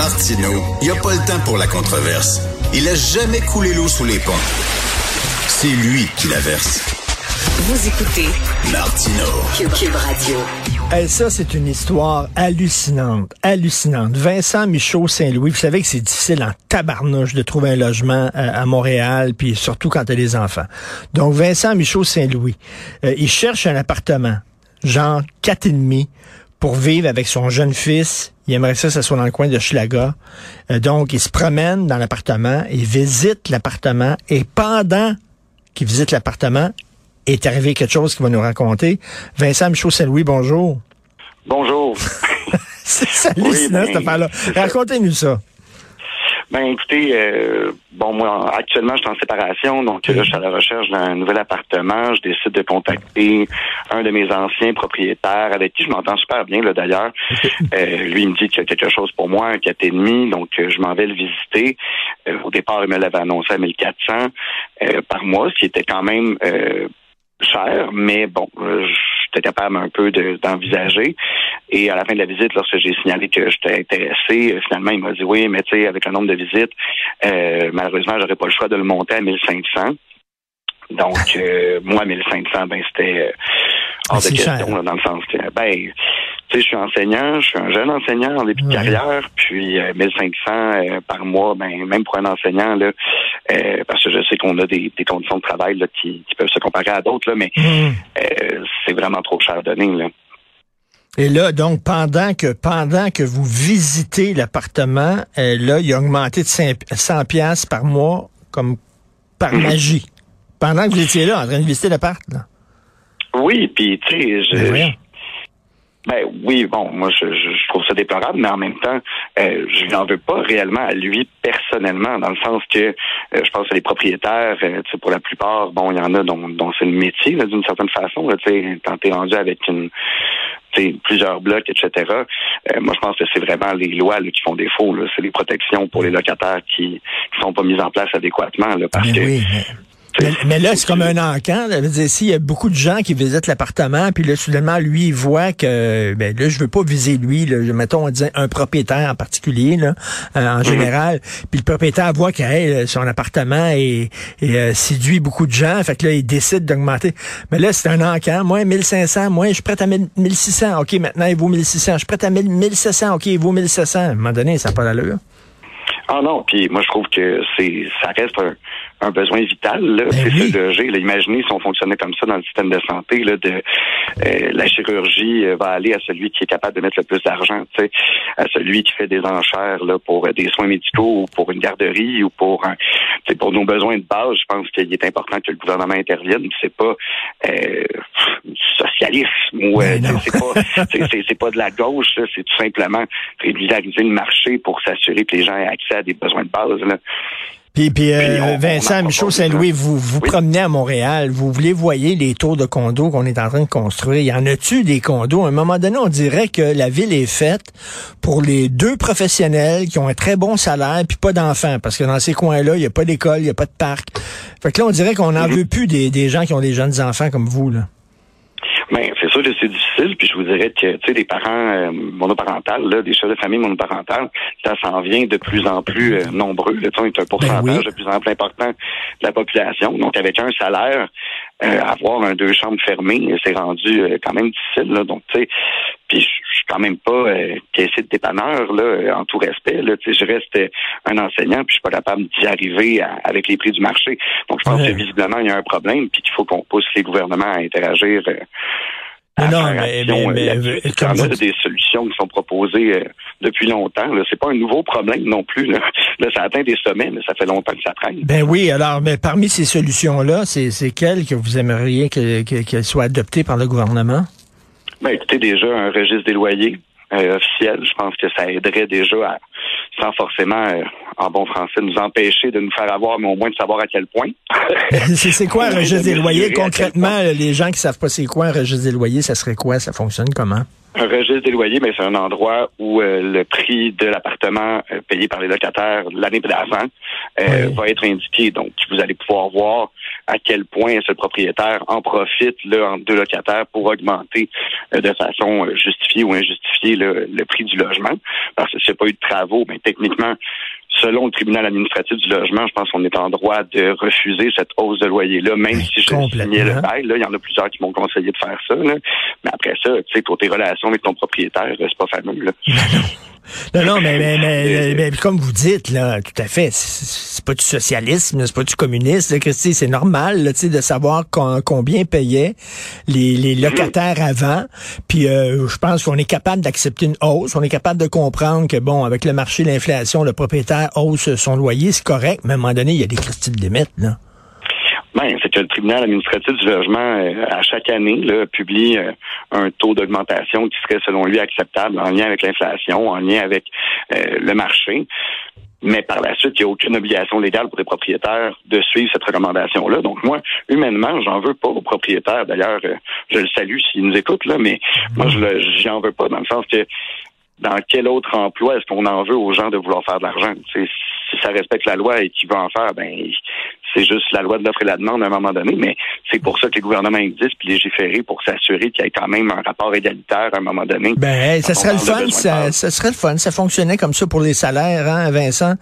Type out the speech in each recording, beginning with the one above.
Martineau, il n'y a pas le temps pour la controverse. Il a jamais coulé l'eau sous les ponts. C'est lui qui la verse. Vous écoutez Martino. Cube, Radio. Ça, c'est une histoire hallucinante, hallucinante. Vincent Michaud-Saint-Louis, vous savez que c'est difficile en tabarnouche de trouver un logement euh, à, Montréal, puis surtout quand t'as des enfants. Donc, Vincent Michaud-Saint-Louis, euh, il cherche un appartement, genre quatre et demi, pour vivre avec son jeune fils. Il aimerait ça que ça soit dans le coin de Schlaga. Euh, donc, il se promène dans l'appartement, il visite l'appartement, et pendant qu'il visite l'appartement, est arrivé quelque chose qu'il va nous raconter. Vincent Michaud-Saint-Louis, bonjour. Bonjour. C'est hallucinant, Oui, cette affaire-là. Racontez-nous ça. Ben écoutez, euh, bon moi actuellement je suis en séparation, donc là je suis à la recherche d'un nouvel appartement. Je décide de contacter un de mes anciens propriétaires avec qui je m'entends super bien là d'ailleurs. Euh, lui il me dit qu'il y a quelque chose pour moi, un quatre et demi, donc euh, je m'en vais le visiter. Euh, au départ il me l'avait annoncé à 1400 euh, par mois, ce qui était quand même euh, cher, mais bon, euh, j'étais capable un peu de- d'envisager. Et à la fin de la visite, lorsque j'ai signalé que j'étais intéressé, euh, finalement, il m'a dit oui, mais tu sais, avec le nombre de visites, euh, malheureusement, j'aurais pas le choix de le monter à 1500. Donc, euh, moi, 1500, ben c'était euh, hors de c'est question, là, dans le sens que, ben, tu sais, je suis enseignant, je suis un jeune enseignant en début de carrière, puis euh, 1500 euh, par mois, ben, même pour un enseignant, là, euh, parce que je sais qu'on a des, des conditions de travail là, qui, qui peuvent se comparer à d'autres, mais euh, c'est vraiment trop cher à donner, là. Et là, donc, pendant que pendant que vous visitez l'appartement, euh, là, il a augmenté de 5 100 pièces par mois, comme par Mhm. magie. Pendant que vous étiez là, en train de visiter l'appart, là. Oui, puis tu sais, je, Ben ben oui, bon, moi je, je, trouve ça déplorable, mais en même temps, euh, je n'en veux pas réellement à lui personnellement, dans le sens que euh, je pense que les propriétaires, euh, tu sais, pour la plupart, bon, il y en a dont, dont c'est le métier, d'une certaine façon, là, tu sais, quand t'es rendu avec une plusieurs blocs, etc. euh, moi, je pense que c'est vraiment les lois là, qui font défaut. C'est les protections pour les locataires qui qui sont pas mises en place adéquatement, là, parce Mais que oui, mais... Mais, mais là, c'est comme un encan. s'il y a beaucoup de gens qui visitent l'appartement, puis là, soudainement, lui, il voit que, ben là, je veux pas viser lui, là, mettons, on dit un propriétaire en particulier, là, euh, en général, puis le propriétaire voit que hey, son appartement est, est, euh, séduit beaucoup de gens, fait que là, il décide d'augmenter. Mais là, c'est un encan. Moi, 1500, moi, je suis prêt à 1000 1600. OK, maintenant, il vaut 1600. Je suis prêt à 1000 1700. OK, il vaut 1700. À un moment donné, ça n'a pas d'allure. Ah non, puis moi je trouve que c'est ça reste un, un besoin vital là, Ben c'est oui. se loger. Là, imaginez si on fonctionnait comme ça dans le système de santé là, de euh, la chirurgie euh, va aller à celui qui est capable de mettre le plus d'argent, tu sais, à celui qui fait des enchères là pour euh, des soins médicaux ou pour une garderie ou pour un, pour nos besoins de base. Je pense qu'il est important que le gouvernement intervienne. C'est pas euh, socialisme ou euh, c'est pas c'est- pas de la gauche. ça. C'est tout simplement régulariser le marché pour s'assurer que les gens aient accès à des besoins de base. Là. Puis, puis, euh, Vincent en Michaud Saint-Louis, vous vous Oui. promenez à Montréal, vous voulez voyer les tours de condos qu'on est en train de construire. Y en a-tu des condos? À un moment donné, on dirait que la ville est faite pour les deux professionnels qui ont un très bon salaire puis pas d'enfants. Parce que dans ces coins-là, il n'y a pas d'école, il n'y a pas de parc. Fait que là, on dirait qu'on n'en Mhm. veut plus des, des gens qui ont des jeunes enfants comme vous, là. Ben, c'est sûr que c'est difficile, puis je vous dirais que, tu sais, des parents euh, monoparentales, là, des chefs de famille monoparentales, ça s'en vient de plus en plus euh, nombreux. Là, on est un pourcentage Ben oui. de plus en plus important de la population. Donc, avec un salaire, euh, avoir un deux chambres fermées, c'est rendu euh, quand même difficile. Là, donc, tu sais, puis quand même pas euh, caissier de dépanneur, là, euh, en tout respect. Là, je reste euh, un enseignant, puis je suis pas capable d'y arriver à- avec les prix du marché. Donc, je pense Ouais. que visiblement, il y a un problème, puis qu'il faut qu'on pousse les gouvernements à interagir. euh, Mais non, mais- mais- mais- là-dessus. mais- Il y en a des solutions qui sont proposées euh, depuis longtemps. Là. C'est pas un nouveau problème non plus. Là. Là, ça atteint des sommets, mais ça fait longtemps que ça traîne. Ben oui, alors, mais parmi ces solutions-là, c'est c'est quelles que vous aimeriez que- que- qu'elles soient adoptées par le gouvernement? Ben, écoutez, déjà, un registre des loyers euh, officiel, je pense que ça aiderait déjà à, sans forcément, euh, en bon français, nous empêcher de nous faire avoir, mais au moins de savoir à quel point. C'est quoi un registre de des loyers? Concrètement, les gens qui savent pas c'est quoi un registre des loyers, ça serait quoi? Ça fonctionne comment? Un registre des loyers, mais c'est un endroit où euh, le prix de l'appartement euh, payé par les locataires l'année d'avant euh, va être indiqué. Donc, vous allez pouvoir voir à quel point ce propriétaire en profite là, entre deux locataires pour augmenter de façon justifiée ou injustifiée le, le prix du logement. Parce que s'il n'y a pas eu de travaux, mais techniquement, selon le tribunal administratif du logement, je pense qu'on est en droit de refuser cette hausse de loyer-là, même si je signais le bail. Là, il y en a plusieurs qui m'ont conseillé de faire ça. Là. Mais après ça, tu sais, pour tes relations avec ton propriétaire, c'est pas fameux. Là. Non, non, mais, mais, mais, mais, comme vous dites, là, tout à fait, c'est pas du socialisme, c'est pas du communisme, c'est normal là, de savoir combien payaient les, les mm-hmm. locataires avant. Puis euh, je pense qu'on est capable d'accepter une hausse, on est capable de comprendre que, bon, avec le marché, l'inflation, le propriétaire hausse son loyer, c'est correct, mais à un moment donné, il y a des critiques de limites, là. Ben, c'est que le tribunal administratif du logement, euh, à chaque année, là, publie euh, un taux d'augmentation qui serait, selon lui, acceptable en lien avec l'inflation, en lien avec euh, le marché. Mais par la suite, il n'y a aucune obligation légale pour les propriétaires de suivre cette recommandation-là. Donc moi, humainement, j'en veux pas aux propriétaires. D'ailleurs, je le salue s'ils nous écoutent, là, mais moi, je j'en veux pas dans le sens que dans quel autre emploi est-ce qu'on en veut aux gens de vouloir faire de l'argent? Si ça respecte la loi et qu'ils veulent en faire, ben c'est juste la loi de l'offre et la demande à un moment donné, mais c'est pour ça que les gouvernements existent puis légiférer pour s'assurer qu'il y ait quand même un rapport égalitaire à un moment donné. Ben, ça serait le fun, ça, serait le fun. Ça fonctionnait comme ça pour les salaires, hein, Vincent.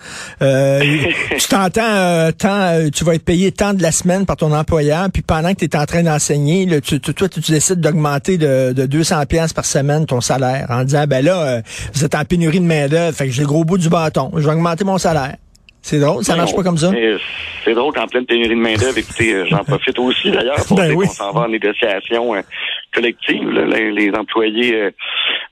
Euh, tu t'entends, euh, euh, tu vas être payé tant de la semaine par ton employeur, puis pendant que tu es en train d'enseigner, tu, toi, tu, décides d'augmenter de, de 200 pièces par semaine ton salaire en disant, ben là, vous êtes en pénurie de main d'œuvre, fait que j'ai le gros bout du bâton, je vais augmenter mon salaire. C'est drôle, ça marche pas comme ça. C'est drôle qu'en pleine pénurie de main-d'œuvre, écoutez, euh, j'en profite aussi d'ailleurs pour ben dire qu'on s'en va en négociation euh, collective, les, employés euh,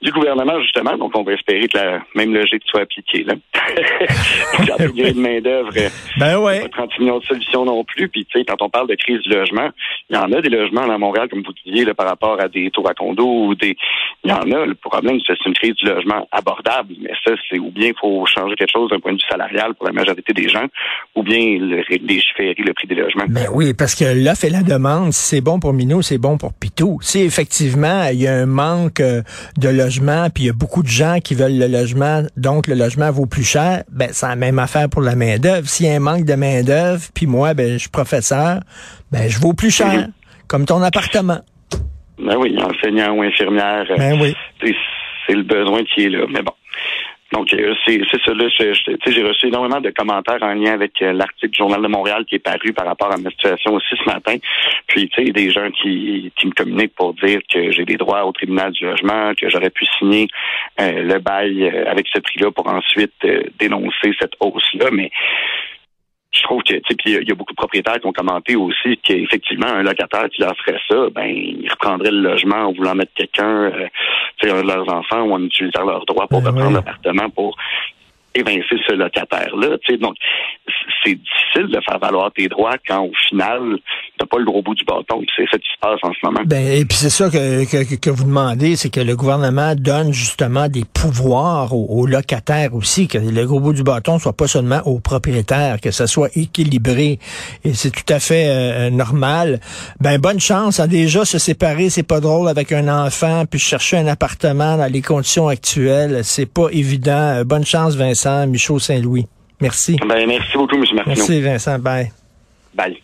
du gouvernement, justement. Donc, on va espérer que la même logique soit appliquée. Là. la pénurie de main-d'œuvre, ben ouais. pas 30 millions de solutions non plus. Puis, tu sais, quand on parle de crise du logement, il y en a des logements à Montréal, comme vous disiez, là, par rapport à des tours à condo ou des. Il y en a. Le problème, c'est une crise du logement abordable. Mais ça, c'est ou bien il faut changer quelque chose d'un point de vue salarial pour la majorité des gens, ou bien le, légiférer le prix des logements. Ben oui, parce que l'offre et la demande, si c'est bon pour Minou, c'est bon pour Pitou. Si effectivement il y a un manque euh, de logement, puis il y a beaucoup de gens qui veulent le logement, donc le logement vaut plus cher, ben c'est la même affaire pour la main d'œuvre. S'il y a un manque de main d'œuvre, puis moi, ben je suis professeur, ben je vaux plus cher, mhm. comme ton appartement. Ben oui, enseignant ou infirmière. Ben oui. C'est le besoin qui est là. Mais bon. Donc, euh, c'est ça. J'ai reçu énormément de commentaires en lien avec euh, l'article du Journal de Montréal qui est paru par rapport à ma situation aussi ce matin. Puis, tu sais, des gens qui, qui me communiquent pour dire que j'ai des droits au tribunal du logement, que j'aurais pu signer euh, le bail avec ce prix-là pour ensuite dénoncer cette hausse-là. Mais trouve que, tu sais, puis il y a beaucoup de propriétaires qui ont commenté aussi qu'effectivement, un locataire qui leur ferait ça, ben, il reprendrait le logement en voulant mettre quelqu'un, euh, tu sais, un de leurs enfants ou en utilisant leurs droits pour ben reprendre l'appartement pour évincer ce locataire-là. Tu sais, donc, c'est difficile de faire valoir tes droits quand, au final, t'as pas le gros bout du bâton. C'est ça qui se passe en ce moment. Ben, et puis c'est ça que, que, que, vous demandez, c'est que le gouvernement donne justement des pouvoirs aux, locataires aussi, que le gros bout du bâton soit pas seulement aux propriétaires, que ça soit équilibré. Et c'est tout à fait euh, normal. Ben, bonne chance. Hein, déjà, se séparer, c'est pas drôle avec un enfant, puis chercher un appartement dans les conditions actuelles, c'est pas évident. Bonne chance, Vincent. Michaud Saint-Louis. Merci. Ben, merci beaucoup, M. Martineau. Merci, Vincent. Bye. Bye.